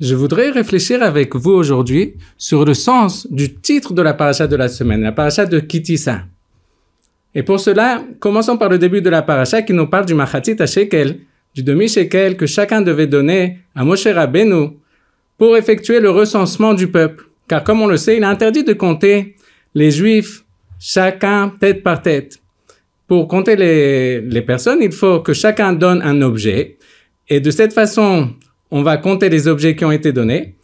Je voudrais réfléchir avec vous aujourd'hui sur le sens du titre de la paracha de la semaine, la paracha de Kitissa. Et pour cela, commençons par le début de la paracha qui nous parle du Machatit à Shekel, du demi-shekel que chacun devait donner à Moshe Rabbeinu pour effectuer le recensement du peuple. Car comme on le sait, il est interdit de compter les juifs chacun tête par tête. Pour compter les, les personnes, il faut que chacun donne un objet. Et de cette façon, on va compter les objets qui ont été donnés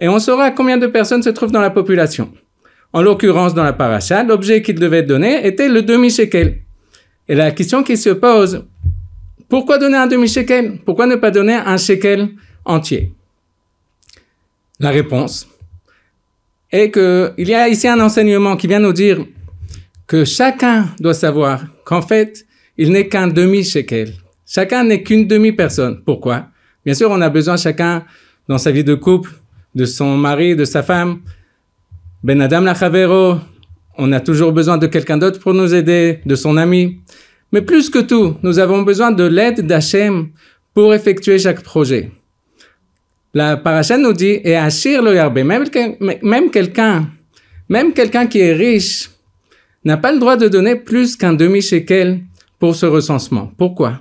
et on saura combien de personnes se trouvent dans la population. En l'occurrence, dans la paracha, l'objet qu'il devait donner était le demi-shekel. Et la question qui se pose, pourquoi donner un demi-shekel? Pourquoi ne pas donner un shekel entier? La réponse est qu'il y a ici un enseignement qui vient nous dire que chacun doit savoir qu'en fait, il n'est qu'un demi-shekel. Chacun n'est qu'une demi-personne. Pourquoi? Bien sûr, on a besoin chacun dans sa vie de couple, de son mari, de sa femme. Ben Adam Lachavero, on a toujours besoin de quelqu'un d'autre pour nous aider, de son ami. Mais plus que tout, nous avons besoin de l'aide d'Hachem pour effectuer chaque projet. La paracha nous dit, et Achir le Yarbe, même, même quelqu'un, même quelqu'un qui est riche, n'a pas le droit de donner plus qu'un demi-shekel pour ce recensement. Pourquoi?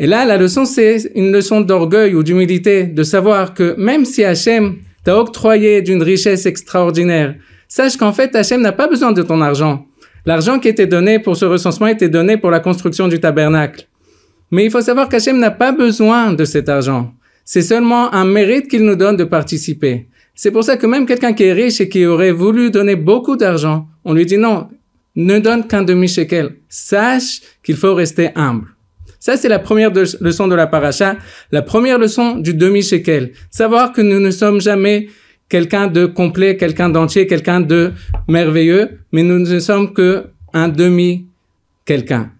Et là, la leçon, c'est une leçon d'orgueil ou d'humilité, de savoir que même si Hachem t'a octroyé d'une richesse extraordinaire, sache qu'en fait, Hachem n'a pas besoin de ton argent. L'argent qui était donné pour ce recensement était donné pour la construction du tabernacle. Mais il faut savoir qu'Hachem n'a pas besoin de cet argent. C'est seulement un mérite qu'il nous donne de participer. C'est pour ça que même quelqu'un qui est riche et qui aurait voulu donner beaucoup d'argent, on lui dit non, ne donne qu'un demi-shekel. Sache qu'il faut rester humble. Ça, c'est la première leçon de la paracha, la première leçon du demi-shekel. Savoir que nous ne sommes jamais quelqu'un de complet, quelqu'un d'entier, quelqu'un de merveilleux, mais nous ne sommes que un demi-quelqu'un.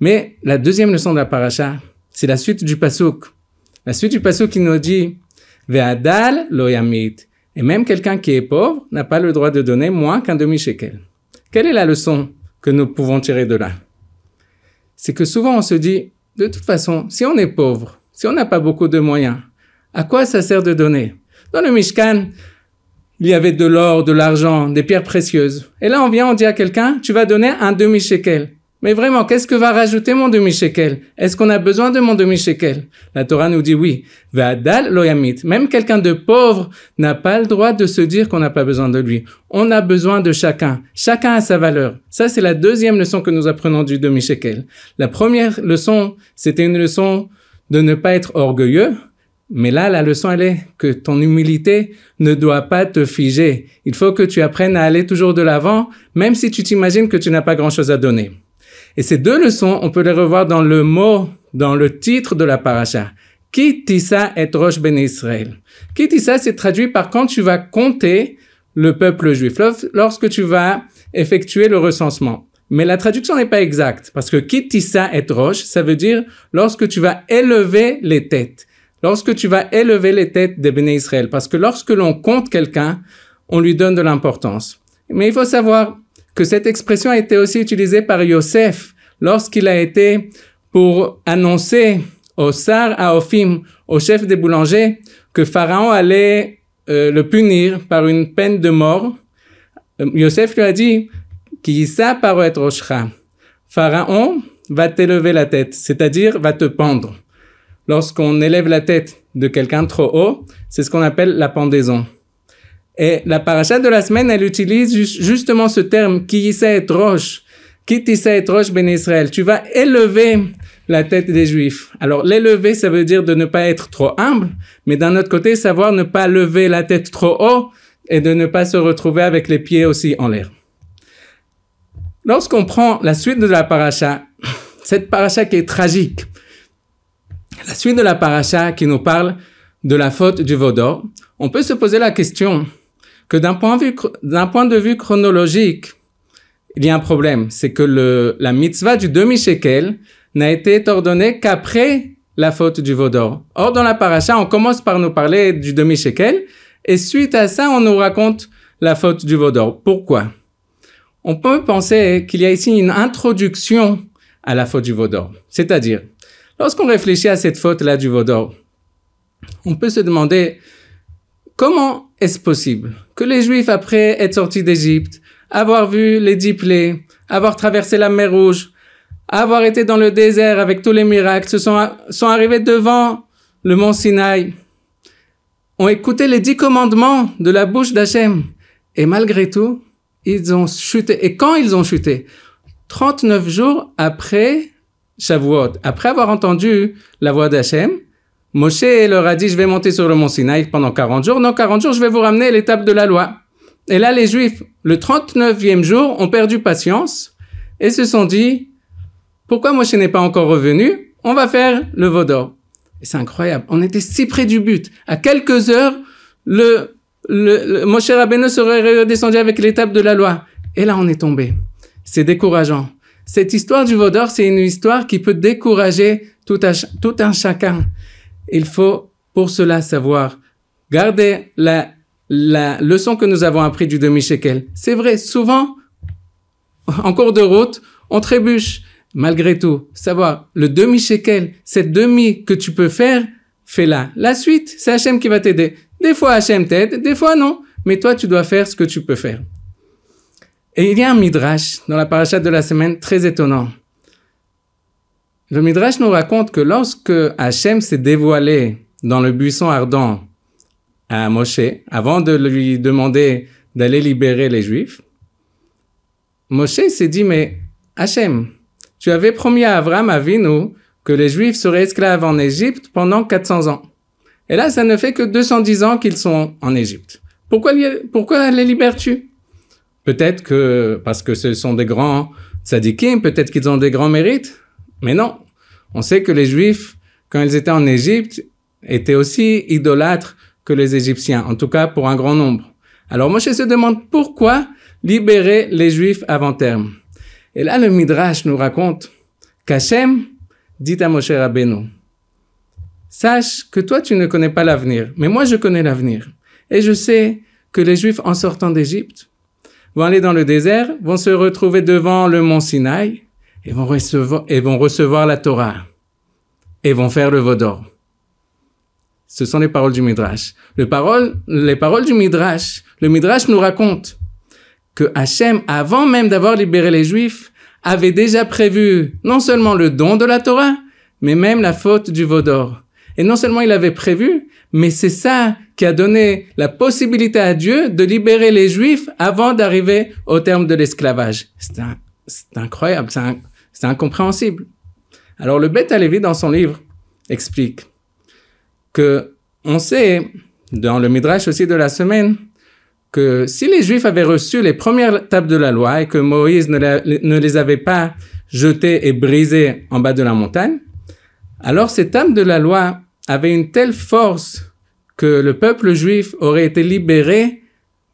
Mais la deuxième leçon de la paracha, c'est la suite du pasouk. La suite du pasouk qui nous dit, Ve'adal loyamit. Et même quelqu'un qui est pauvre n'a pas le droit de donner moins qu'un demi-shekel. Quelle est la leçon que nous pouvons tirer de là? C'est que souvent on se dit, de toute façon, si on est pauvre, si on n'a pas beaucoup de moyens, à quoi ça sert de donner? Dans le Mishkan, il y avait de l'or, de l'argent, des pierres précieuses. Et là, on vient, on dit à quelqu'un, tu vas donner un demi-shekel. Mais vraiment, qu'est-ce que va rajouter mon demi-shekel? Est-ce qu'on a besoin de mon demi-shekel? La Torah nous dit oui. Vadal loyamit. Même quelqu'un de pauvre n'a pas le droit de se dire qu'on n'a pas besoin de lui. On a besoin de chacun. Chacun a sa valeur. Ça, c'est la deuxième leçon que nous apprenons du demi-shekel. La première leçon, c'était une leçon de ne pas être orgueilleux. Mais là, la leçon, elle est que ton humilité ne doit pas te figer. Il faut que tu apprennes à aller toujours de l'avant, même si tu t'imagines que tu n'as pas grand-chose à donner. Et ces deux leçons, on peut les revoir dans le mot, dans le titre de la paracha. Kitissa et Rosh Ben Israël. Kitissa, c'est traduit par quand tu vas compter le peuple juif, lorsque tu vas effectuer le recensement. Mais la traduction n'est pas exacte, parce que Kitissa et Rosh, ça veut dire lorsque tu vas élever les têtes. Lorsque tu vas élever les têtes des Béné Israël. Parce que lorsque l'on compte quelqu'un, on lui donne de l'importance. Mais il faut savoir, que cette expression a été aussi utilisée par Yosef lorsqu'il a été pour annoncer au Sar Aofim, au chef des boulangers, que Pharaon allait euh, le punir par une peine de mort. Euh, Yosef lui a dit, qui ça être Pharaon va t'élever la tête, c'est-à-dire va te pendre. Lorsqu'on élève la tête de quelqu'un trop haut, c'est ce qu'on appelle la pendaison. Et la paracha de la semaine, elle utilise justement ce terme, qui et roche, qui et roche ben Israël? Tu vas élever la tête des Juifs. Alors l'élever, ça veut dire de ne pas être trop humble, mais d'un autre côté, savoir ne pas lever la tête trop haut et de ne pas se retrouver avec les pieds aussi en l'air. Lorsqu'on prend la suite de la paracha, cette paracha qui est tragique, la suite de la paracha qui nous parle de la faute du Vaudor, on peut se poser la question, que d'un point, de vue chronologique, il y a un problème. C'est que le, la mitzvah du demi-shekel n'a été ordonnée qu'après la faute du vaudor. Or, dans la paracha, on commence par nous parler du demi-shekel, et suite à ça, on nous raconte la faute du vaudor. Pourquoi? On peut penser qu'il y a ici une introduction à la faute du vaudor. C'est-à-dire, Lorsqu'on réfléchit à cette faute-là du veau d'or, on peut se demander comment est-ce possible que les Juifs, après être sortis d'Égypte, avoir vu les dix plaies, avoir traversé la mer Rouge, avoir été dans le désert avec tous les miracles, se sont, sont arrivés devant le mont Sinaï, ont écouté les dix commandements de la bouche d'Hachem, et malgré tout, ils ont chuté. Et quand ils ont chuté? 39 jours après Shavuot, après avoir entendu la voix d'Hachem, Moshe leur a dit, je vais monter sur le mont Sinaï pendant 40 jours. Non, 40 jours, je vais vous ramener l'étape de la loi. Et là, les Juifs, le 39e jour, ont perdu patience et se sont dit, pourquoi Moshe n'est pas encore revenu? On va faire le Vaudor. Et c'est incroyable. On était si près du but. À quelques heures, le, le, Moshe Rabbeinu serait redescendu avec l'étape de la loi. Et là, on est tombé. C'est décourageant. Cette histoire du Vaudor, c'est une histoire qui peut décourager tout un chacun. Il faut pour cela savoir garder la, la leçon que nous avons appris du demi-shekel. C'est vrai, souvent, en cours de route, on trébuche. Malgré tout, savoir le demi-shekel, cette demi que tu peux faire, fais-la. La suite, c'est Hachem qui va t'aider. Des fois, Hachem t'aide, des fois non. Mais toi, tu dois faire ce que tu peux faire. Et il y a un midrash dans la paracha de la semaine très étonnant. Le Midrash nous raconte que lorsque Hachem s'est dévoilé dans le buisson ardent à Moshe, avant de lui demander d'aller libérer les Juifs, Moshe s'est dit, mais Hachem, tu avais promis à Abraham, Avinu, que les Juifs seraient esclaves en Égypte pendant 400 ans. Et là, ça ne fait que 210 ans qu'ils sont en Égypte. Pourquoi, pourquoi les libères-tu? Peut-être que parce que ce sont des grands tzadikim, peut-être qu'ils ont des grands mérites. Mais non, on sait que les Juifs, quand ils étaient en Égypte, étaient aussi idolâtres que les Égyptiens, en tout cas pour un grand nombre. Alors Moshe se demande pourquoi libérer les Juifs avant terme. Et là, le Midrash nous raconte qu'Hachem dit à Moshe Rabbeinu, sache que toi tu ne connais pas l'avenir, mais moi je connais l'avenir. Et je sais que les Juifs en sortant d'Égypte vont aller dans le désert, vont se retrouver devant le mont Sinaï, et vont recevoir, et vont recevoir la Torah et vont faire le Vaudor. Ce sont les paroles du Midrash. Le parole, les paroles du Midrash, le Midrash nous raconte que Hachem, avant même d'avoir libéré les Juifs, avait déjà prévu non seulement le don de la Torah, mais même la faute du Vaudor. Et non seulement il avait prévu, mais c'est ça qui a donné la possibilité à Dieu de libérer les Juifs avant d'arriver au terme de l'esclavage. C'est incroyable, c'est c'est incompréhensible. Alors le Beth Alevi, dans son livre, explique que on sait, dans le Midrash aussi de la semaine, que si les Juifs avaient reçu les premières tables de la loi et que Moïse ne, les avait pas jetées et brisées en bas de la montagne, alors ces tables de la loi avaient une telle force que le peuple juif aurait été libéré,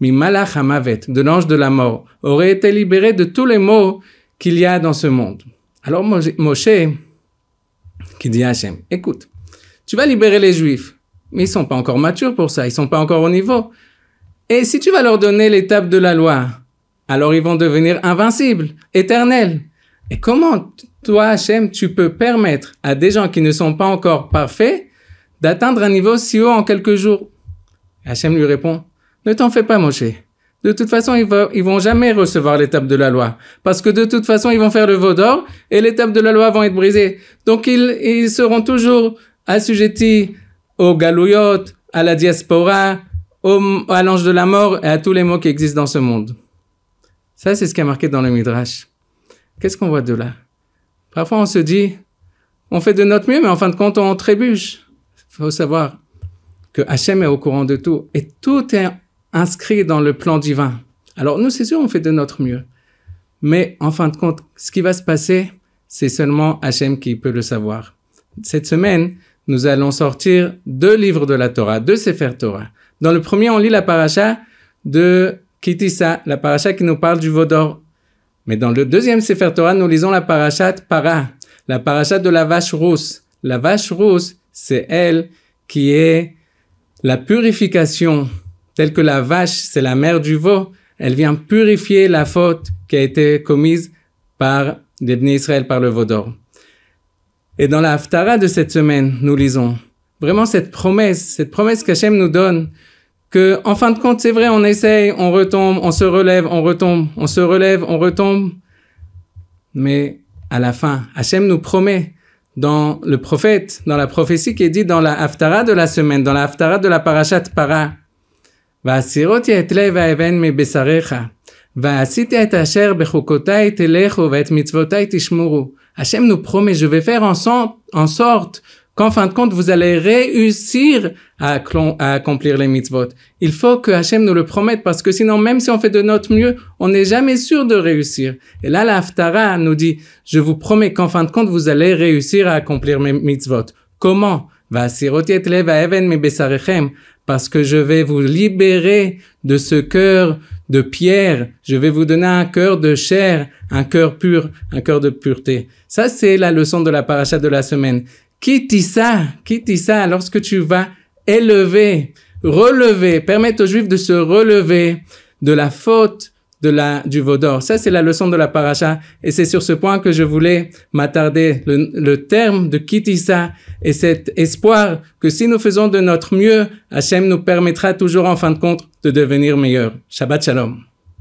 mi de l'ange de la mort, aurait été libéré de tous les maux qu'il y a dans ce monde. Alors Moshe, qui dit à Hachem, écoute, tu vas libérer les Juifs, mais ils sont pas encore matures pour ça, ils sont pas encore au niveau. Et si tu vas leur donner l'étape de la loi, alors ils vont devenir invincibles, éternels. Et comment toi, Hachem, tu peux permettre à des gens qui ne sont pas encore parfaits d'atteindre un niveau si haut en quelques jours? Hachem lui répond, ne t'en fais pas, Moshe. De toute façon, ils, vont, ils vont jamais recevoir l'étape de la loi. Parce que de toute façon, ils vont faire le veau d'or et l'étape de la loi vont être brisées. Donc, ils, ils seront toujours assujettis aux galouillotes, à la diaspora, au, à l'ange de la mort et à tous les mots qui existent dans ce monde. Ça, c'est ce qui est marqué dans le Midrash. Qu'est-ce qu'on voit de là? Parfois, on se dit, on fait de notre mieux, mais en fin de compte, on trébuche. Il faut savoir que Hachem est au courant de tout et tout est inscrit dans le plan divin. Alors nous, c'est sûr, on fait de notre mieux. Mais en fin de compte, ce qui va se passer, c'est seulement Hachem qui peut le savoir. Cette semaine, nous allons sortir deux livres de la Torah, deux Sefer Torah. Dans le premier, on lit la paracha de Kitissa, la paracha qui nous parle du Vaudor. Mais dans le deuxième Sefer Torah, nous lisons la paracha Para, la paracha de la vache rousse. La vache rousse, c'est elle qui est la purification telle que la vache, c'est la mère du veau, elle vient purifier la faute qui a été commise par les Israël, par le veau d'or. Et dans la Haftara de cette semaine, nous lisons vraiment cette promesse, cette promesse qu'Hachem nous donne, que en fin de compte, c'est vrai, on essaye, on retombe, on se relève, on retombe, on se relève, on retombe, mais à la fin, Hachem nous promet dans le prophète, dans la prophétie qui est dit dans la Haftara de la semaine, dans la Haftara de la Parashat Para, והסירותי את לב האבן מבשריך, ועשיתי את אשר בחוקותיי תלכו ואת מצוותיי תשמורו. Hachem nous promet, je vais faire en, en sorte qu'en fin de compte, vous allez réussir à, à, accomplir les mitzvot. Il faut que Hachem nous le promette parce que sinon, même si on fait de notre mieux, on n'est jamais sûr de réussir. Et là, la Haftara nous dit, je vous promets qu'en fin de compte, vous allez réussir à accomplir mes mitzvot. Comment? Parce que je vais vous libérer de ce cœur de pierre. Je vais vous donner un cœur de chair, un cœur pur, un cœur de pureté. Ça, c'est la leçon de la paracha de la semaine. Quitte ça, quitte ça lorsque tu vas élever, relever, permettre aux Juifs de se relever de la faute de la, du Vaudor. Ça, c'est la leçon de la paracha. Et c'est sur ce point que je voulais m'attarder. Le, terme de Kitissa et cet espoir que si nous faisons de notre mieux, Hachem nous permettra toujours en fin de compte de devenir meilleurs. Shabbat Shalom.